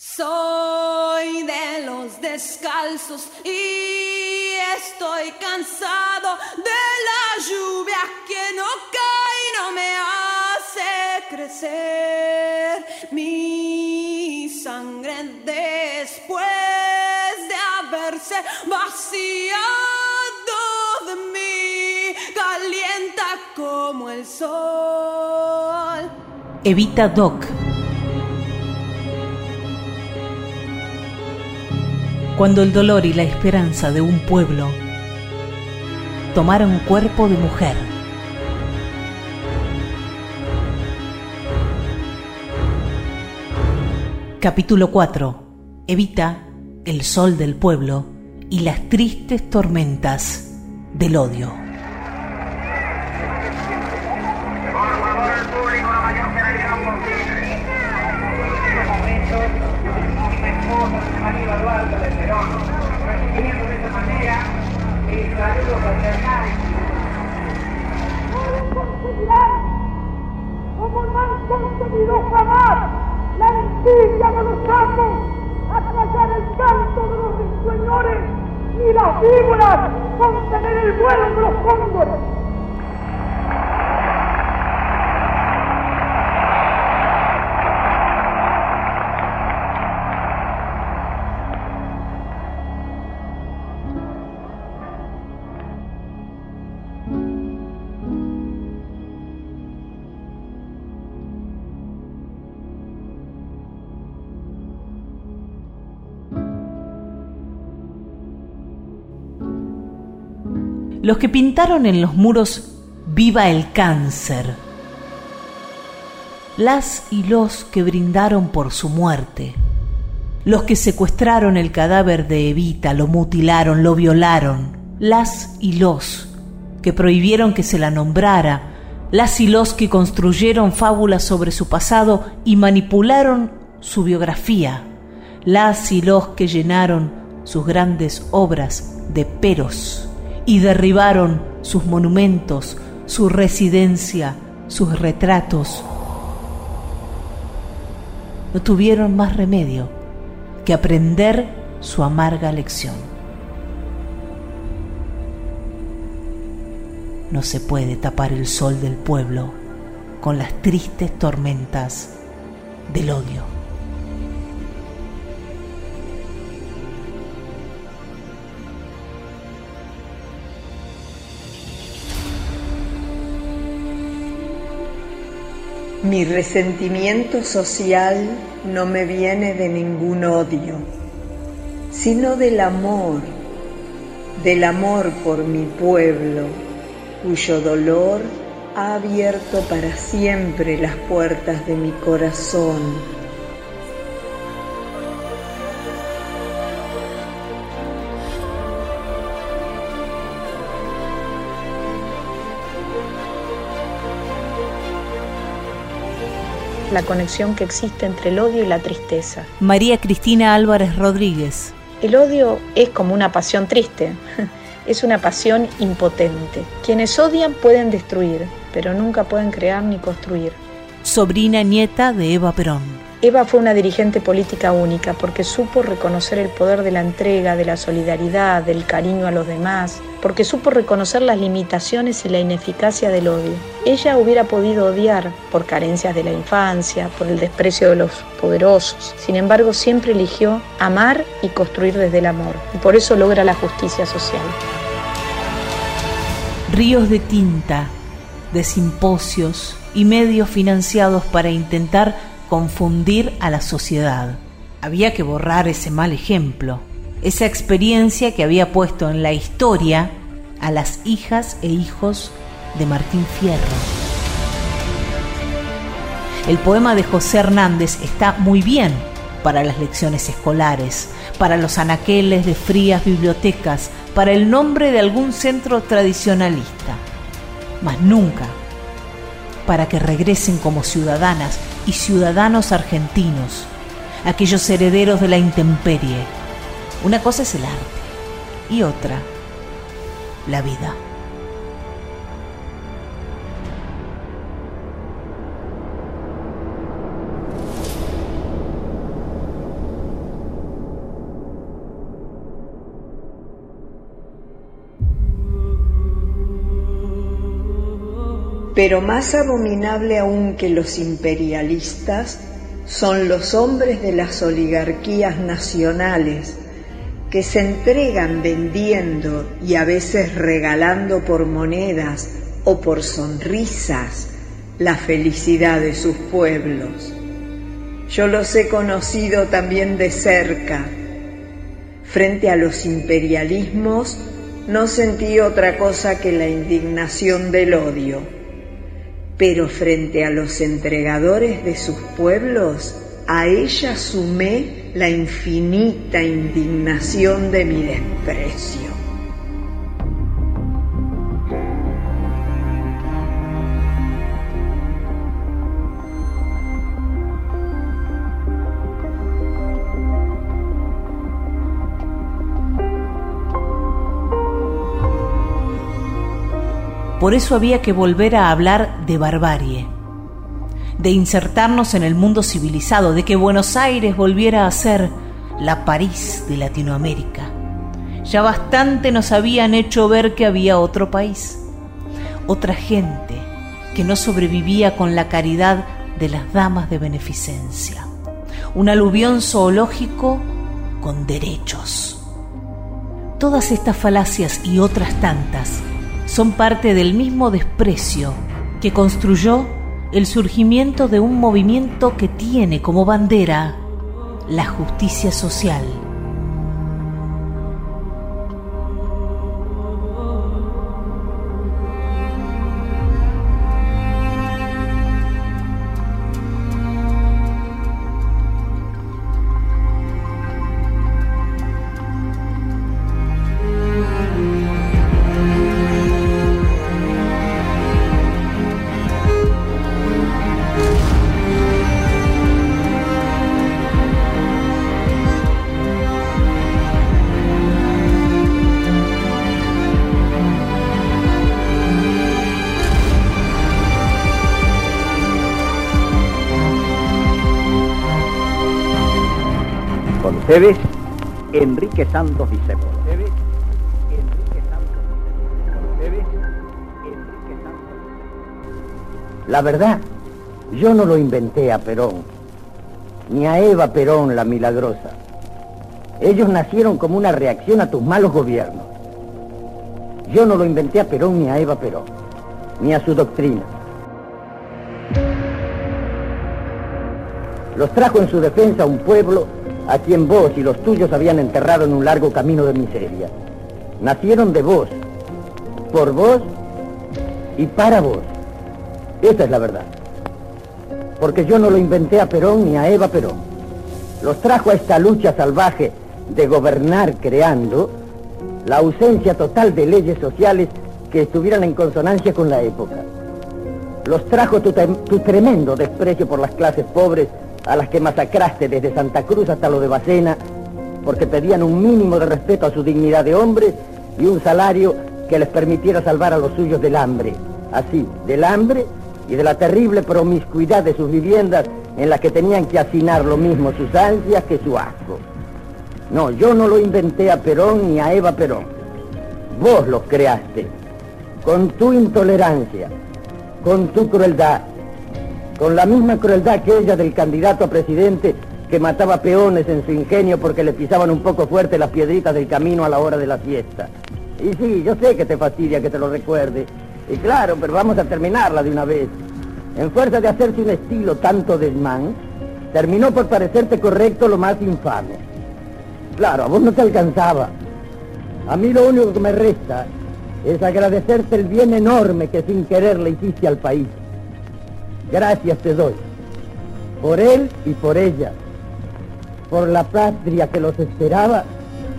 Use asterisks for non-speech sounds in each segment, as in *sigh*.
Soy de los descalzos y estoy cansado de la lluvia que no cae y no me hace crecer mi sangre después de haberse vaciado de mí, calienta como el sol. Evita Doc. Cuando el dolor y la esperanza de un pueblo tomaron cuerpo de mujer. Capítulo 4. Evita el sol del pueblo y las tristes tormentas del odio. Esposa, María Duarte de Perón, recibiendo de esta manera el saludo fraternal. como no han conseguido jamás la envidia de los sapos, a callar el canto de los risueñores, ni las víboras contener el vuelo de los cóndores. Los que pintaron en los muros Viva el cáncer. Las y los que brindaron por su muerte. Los que secuestraron el cadáver de Evita, lo mutilaron, lo violaron. Las y los que prohibieron que se la nombrara. Las y los que construyeron fábulas sobre su pasado y manipularon su biografía. Las y los que llenaron sus grandes obras de peros y derribaron sus monumentos, su residencia, sus retratos. No tuvieron más remedio que aprender su amarga lección. No se puede tapar el sol del pueblo con las tristes tormentas del odio. Mi resentimiento social no me viene de ningún odio, sino del amor, del amor por mi pueblo, cuyo dolor ha abierto para siempre las puertas de mi corazón. La conexión que existe entre el odio y la tristeza. María Cristina Álvarez Rodríguez. El odio es como una pasión triste, *laughs* es una pasión impotente. Quienes odian pueden destruir, pero nunca pueden crear ni construir. Sobrina nieta de Eva Perón. Eva fue una dirigente política única porque supo reconocer el poder de la entrega, de la solidaridad, del cariño a los demás, porque supo reconocer las limitaciones y la ineficacia del odio. Ella hubiera podido odiar por carencias de la infancia, por el desprecio de los poderosos. Sin embargo, siempre eligió amar y construir desde el amor, y por eso logra la justicia social. Ríos de tinta, de simposios y medios financiados para intentar confundir a la sociedad. Había que borrar ese mal ejemplo, esa experiencia que había puesto en la historia a las hijas e hijos de Martín Fierro. El poema de José Hernández está muy bien para las lecciones escolares, para los anaqueles de frías bibliotecas, para el nombre de algún centro tradicionalista, mas nunca para que regresen como ciudadanas y ciudadanos argentinos, aquellos herederos de la intemperie. Una cosa es el arte y otra, la vida. Pero más abominable aún que los imperialistas son los hombres de las oligarquías nacionales que se entregan vendiendo y a veces regalando por monedas o por sonrisas la felicidad de sus pueblos. Yo los he conocido también de cerca. Frente a los imperialismos no sentí otra cosa que la indignación del odio, pero frente a los entregadores de sus pueblos, a ella sumé la infinita indignación de mi desprecio. Por eso había que volver a hablar de barbarie, de insertarnos en el mundo civilizado, de que Buenos Aires volviera a ser la París de Latinoamérica. Ya bastante nos habían hecho ver que había otro país, otra gente que no sobrevivía con la caridad de las damas de beneficencia, un aluvión zoológico con derechos. Todas estas falacias y otras tantas son parte del mismo desprecio que construyó el surgimiento de un movimiento que tiene como bandera la justicia social. Ustedes, Enrique Santos Discépolo. Enrique Santos Enrique Santos La verdad, yo no lo inventé a Perón, ni a Eva Perón la milagrosa. Ellos nacieron como una reacción a tus malos gobiernos. Yo no lo inventé a Perón ni a Eva Perón, ni a su doctrina. Los trajo en su defensa un pueblo a quien vos y los tuyos habían enterrado en un largo camino de miseria. Nacieron de vos, por vos y para vos. Esa es la verdad. Porque yo no lo inventé a Perón ni a Eva Perón. Los trajo a esta lucha salvaje de gobernar creando la ausencia total de leyes sociales que estuvieran en consonancia con la época. Los trajo tu, tu tremendo desprecio por las clases pobres a las que masacraste desde Santa Cruz hasta lo de Bacena, porque pedían un mínimo de respeto a su dignidad de hombre y un salario que les permitiera salvar a los suyos del hambre. Así, del hambre y de la terrible promiscuidad de sus viviendas en las que tenían que hacinar lo mismo sus ansias que su asco. No, yo no lo inventé a Perón ni a Eva Perón. Vos los creaste, con tu intolerancia, con tu crueldad, con la misma crueldad que ella del candidato a presidente que mataba peones en su ingenio porque le pisaban un poco fuerte las piedritas del camino a la hora de la fiesta. Y sí, yo sé que te fastidia que te lo recuerde. Y claro, pero vamos a terminarla de una vez. En fuerza de hacerse un estilo tanto desmán, terminó por parecerte correcto lo más infame. Claro, a vos no te alcanzaba. A mí lo único que me resta es agradecerte el bien enorme que sin querer le hiciste al país. Gracias te doy, por él y por ella, por la patria que los esperaba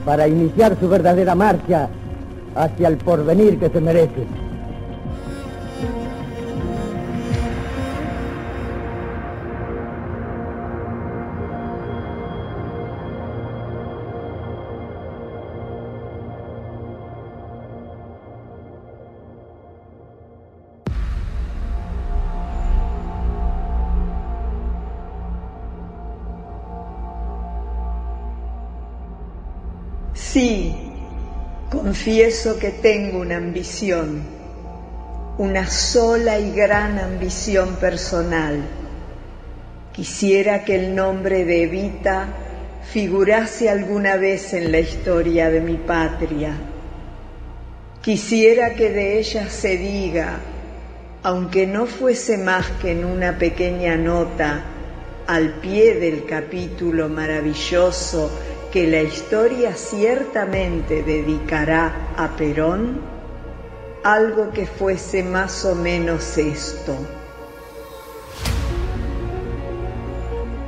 para iniciar su verdadera marcha hacia el porvenir que se merecen. Sí, confieso que tengo una ambición, una sola y gran ambición personal. Quisiera que el nombre de Evita figurase alguna vez en la historia de mi patria. Quisiera que de ella se diga, aunque no fuese más que en una pequeña nota al pie del capítulo maravilloso que la historia ciertamente dedicará a Perón, algo que fuese más o menos esto.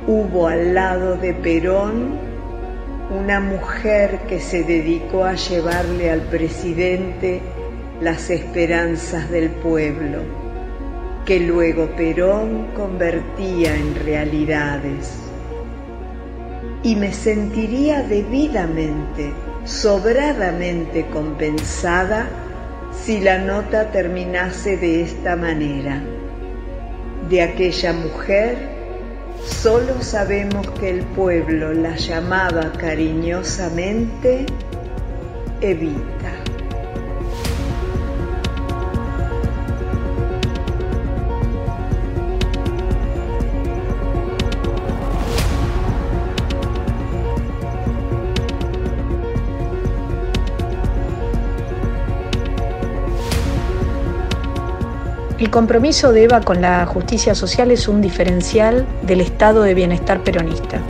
Hubo al lado de Perón una mujer que se dedicó a llevarle al presidente las esperanzas del pueblo, que luego Perón convertía en realidades. Y me sentiría debidamente, sobradamente compensada si la nota terminase de esta manera. De aquella mujer solo sabemos que el pueblo la llamaba cariñosamente Evita. El compromiso de Eva con la justicia social es un diferencial del estado de bienestar peronista.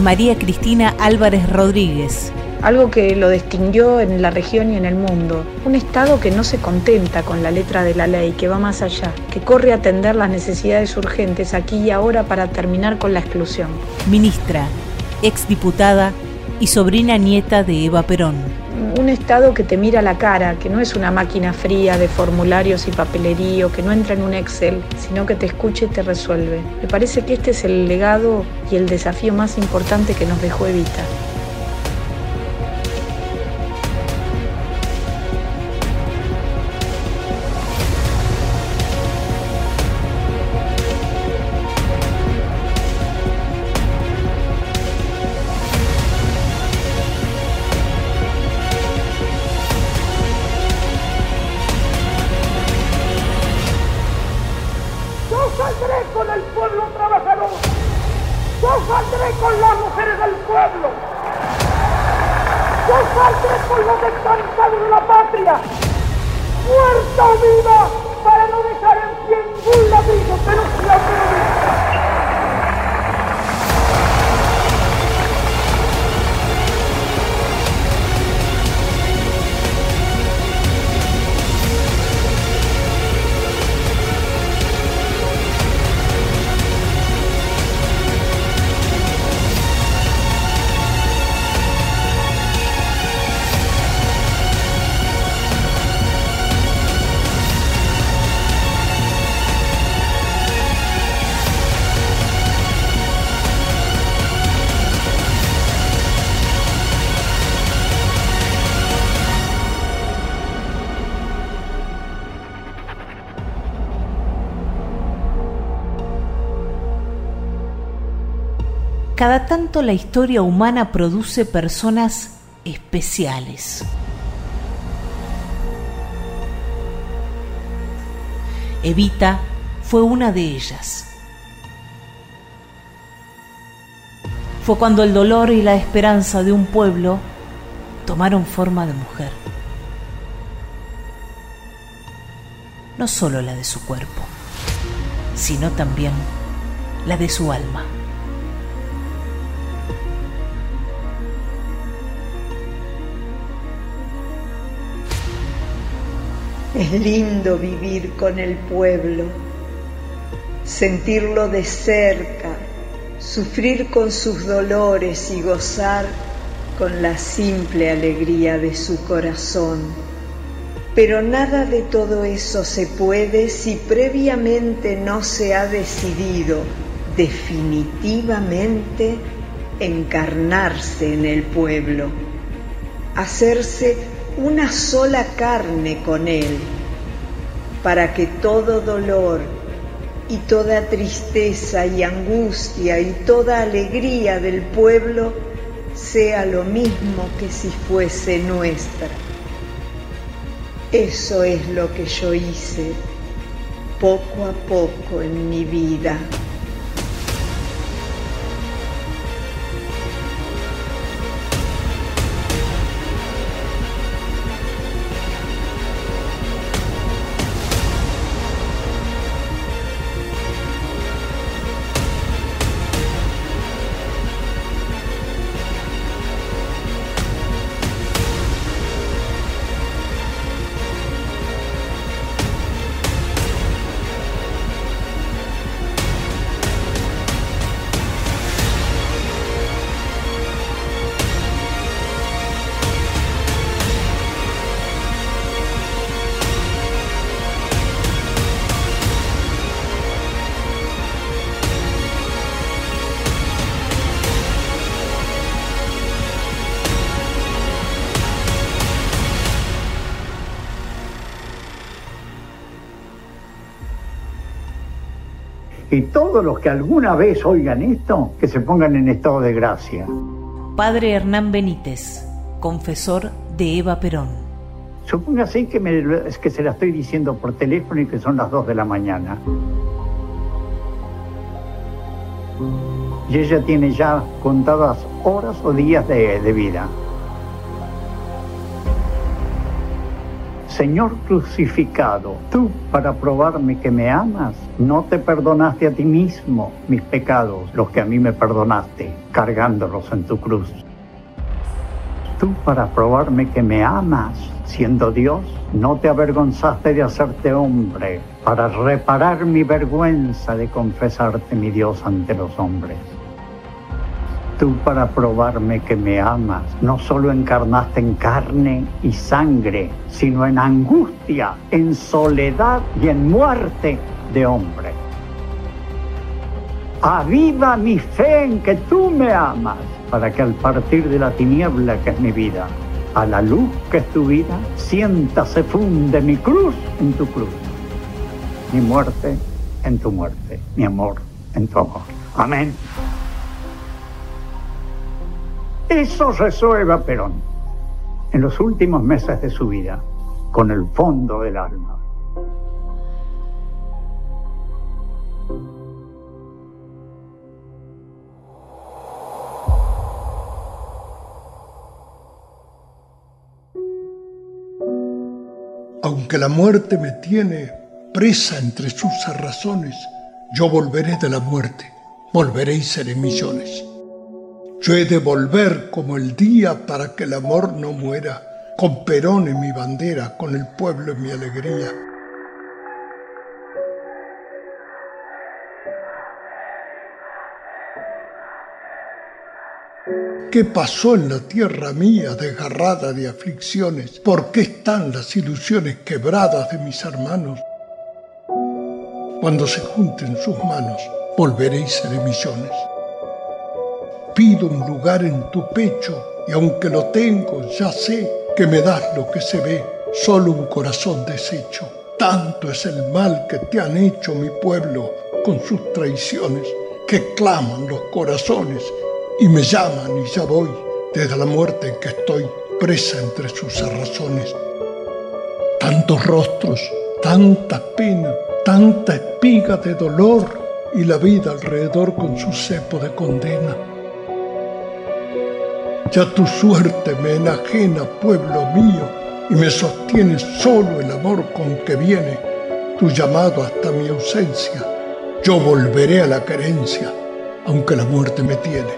María Cristina Álvarez Rodríguez. Algo que lo distinguió en la región y en el mundo. Un Estado que no se contenta con la letra de la ley, que va más allá, que corre a atender las necesidades urgentes aquí y ahora para terminar con la exclusión. Ministra, exdiputada y sobrina nieta de Eva Perón un Estado que te mira la cara, que no es una máquina fría de formularios y papelerío, que no entra en un Excel, sino que te escucha y te resuelve. Me parece que este es el legado y el desafío más importante que nos dejó Evita. Cada tanto la historia humana produce personas especiales. Evita fue una de ellas. Fue cuando el dolor y la esperanza de un pueblo tomaron forma de mujer. No solo la de su cuerpo, sino también la de su alma. Es lindo vivir con el pueblo, sentirlo de cerca, sufrir con sus dolores y gozar con la simple alegría de su corazón. Pero nada de todo eso se puede si previamente no se ha decidido definitivamente encarnarse en el pueblo, hacerse una sola carne con Él, para que todo dolor y toda tristeza y angustia y toda alegría del pueblo sea lo mismo que si fuese nuestra. Eso es lo que yo hice poco a poco en mi vida. Y todos los que alguna vez oigan esto, que se pongan en estado de gracia. Padre Hernán Benítez, confesor de Eva Perón. Supóngase que, me, es que se la estoy diciendo por teléfono y que son las 2 de la mañana. Y ella tiene ya contadas horas o días de, de vida. Señor crucificado, tú para probarme que me amas, no te perdonaste a ti mismo mis pecados, los que a mí me perdonaste, cargándolos en tu cruz. Tú para probarme que me amas, siendo Dios, no te avergonzaste de hacerte hombre, para reparar mi vergüenza de confesarte mi Dios ante los hombres tú para probarme que me amas, no solo encarnaste en carne y sangre, sino en angustia, en soledad y en muerte de hombre. Aviva mi fe en que tú me amas, para que al partir de la tiniebla que es mi vida, a la luz que es tu vida, sienta se funde mi cruz en tu cruz, mi muerte en tu muerte, mi amor en tu amor. Amén. Eso resuelva Perón en los últimos meses de su vida, con el fondo del alma. Aunque la muerte me tiene presa entre sus razones, yo volveré de la muerte, volveré y seré millones. Yo he de volver como el día para que el amor no muera, con Perón en mi bandera, con el pueblo en mi alegría. ¿Qué pasó en la tierra mía desgarrada de aflicciones? ¿Por qué están las ilusiones quebradas de mis hermanos? Cuando se junten sus manos, volveré y seré pido un lugar en tu pecho y aunque lo tengo, ya sé que me das lo que se ve, solo un corazón deshecho. Tanto es el mal que te han hecho mi pueblo con sus traiciones, que claman los corazones y me llaman y ya voy desde la muerte en que estoy presa entre sus razones. Tantos rostros, tanta pena, tanta espiga de dolor y la vida alrededor con su cepo de condena ya tu suerte me enajena, pueblo mío, y me sostiene solo el amor con que viene tu llamado hasta mi ausencia. Yo volveré a la querencia, aunque la muerte me tiene.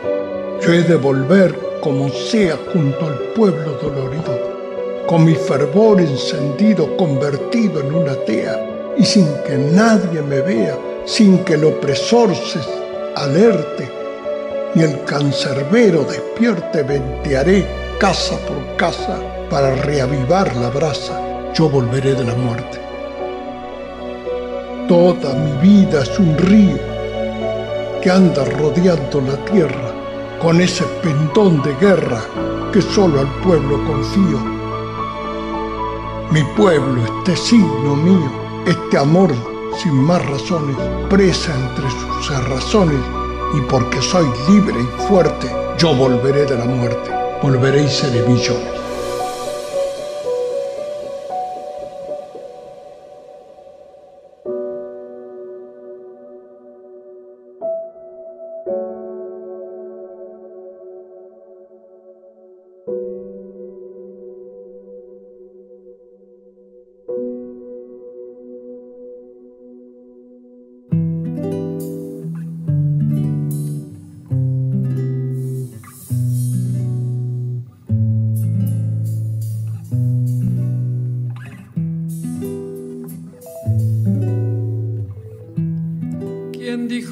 Yo he de volver como sea junto al pueblo dolorido, con mi fervor encendido convertido en una tea, y sin que nadie me vea, sin que el opresor alerte ni el cancerbero despierte, ventearé casa por casa para reavivar la brasa, yo volveré de la muerte. Toda mi vida es un río que anda rodeando la tierra con ese pendón de guerra que solo al pueblo confío. Mi pueblo, este signo mío, este amor sin más razones, presa entre sus razones y porque soy libre y fuerte, yo volveré de la muerte, volveré y seré millones.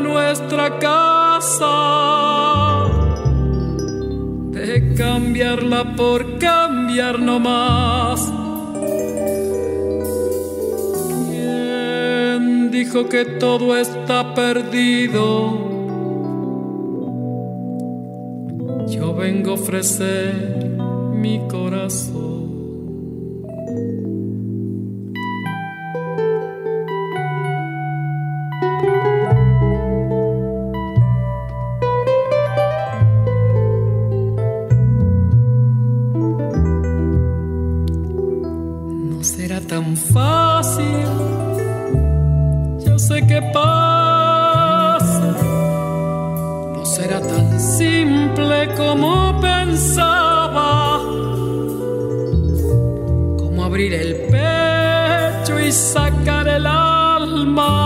nuestra casa. De cambiarla por cambiar no más. ¿Quién dijo que todo está perdido? Yo vengo a ofrecer mi corazón. Tan fácil, yo sé qué pasa. No será tan simple como pensaba, como abrir el pecho y sacar el alma.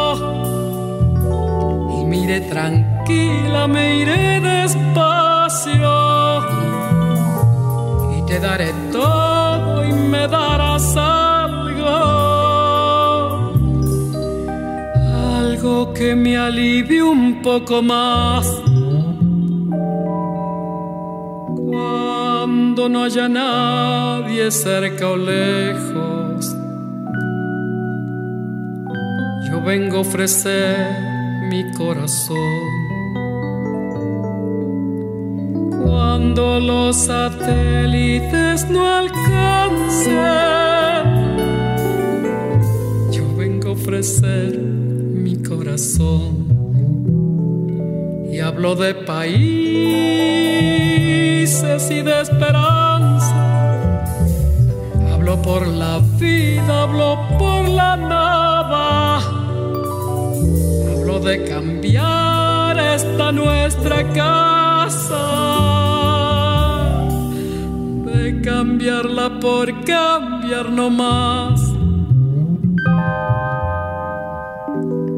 Y me iré tranquila, me iré despacio. Y te daré todo y me darás algo, algo que me alivie un poco más. Cuando no haya nadie cerca o lejos, vengo a ofrecer mi corazón. Cuando los satélites no alcancen, yo vengo a ofrecer mi corazón. hablo de países y de esperanza. Hablo por la vida, hablo por la nada. De cambiar esta nuestra casa. De cambiarla por cambiar no más.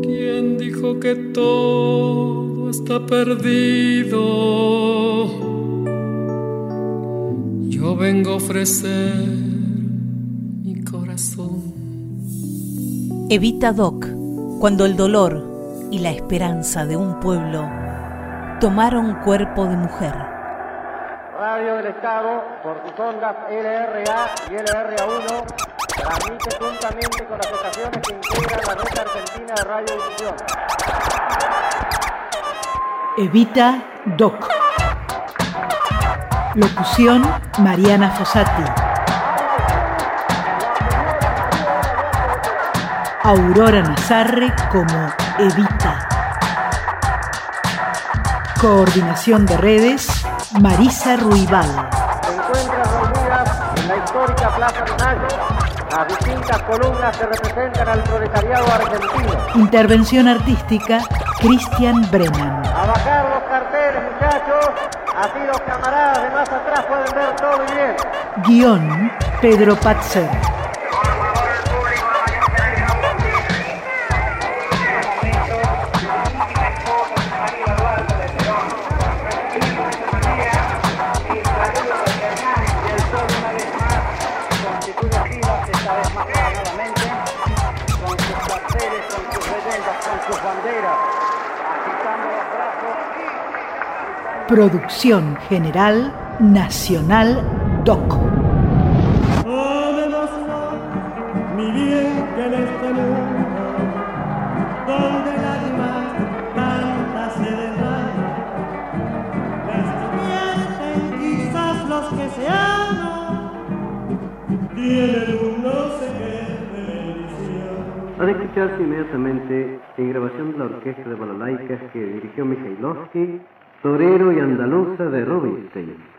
¿Quién dijo que todo está perdido? Yo vengo a ofrecer mi corazón. Evita Doc, cuando el dolor y la esperanza de un pueblo tomaron cuerpo de mujer. Radio del Estado, por sus ondas LRA y LRA1, transmite juntamente con las estaciones que integran la red argentina de radiodifusión. Evita Doc. Locución Mariana Fossati. Aurora Nazarre como Evita. Coordinación de redes Marisa Ruibal. Se encuentran reunidas en la histórica Plaza de Mayo las distintas columnas que representan al proletariado argentino. Intervención artística Cristian Brennan. A bajar los carteles, muchachos, así los camaradas de más atrás pueden ver todo bien. Guión Pedro Patzer. Sé qué de bendición. Ha de escucharse inmediatamente en grabación de la orquesta de balalaicas que dirigió Mikhailovsky, Torero y Andaluza de Rubinstein.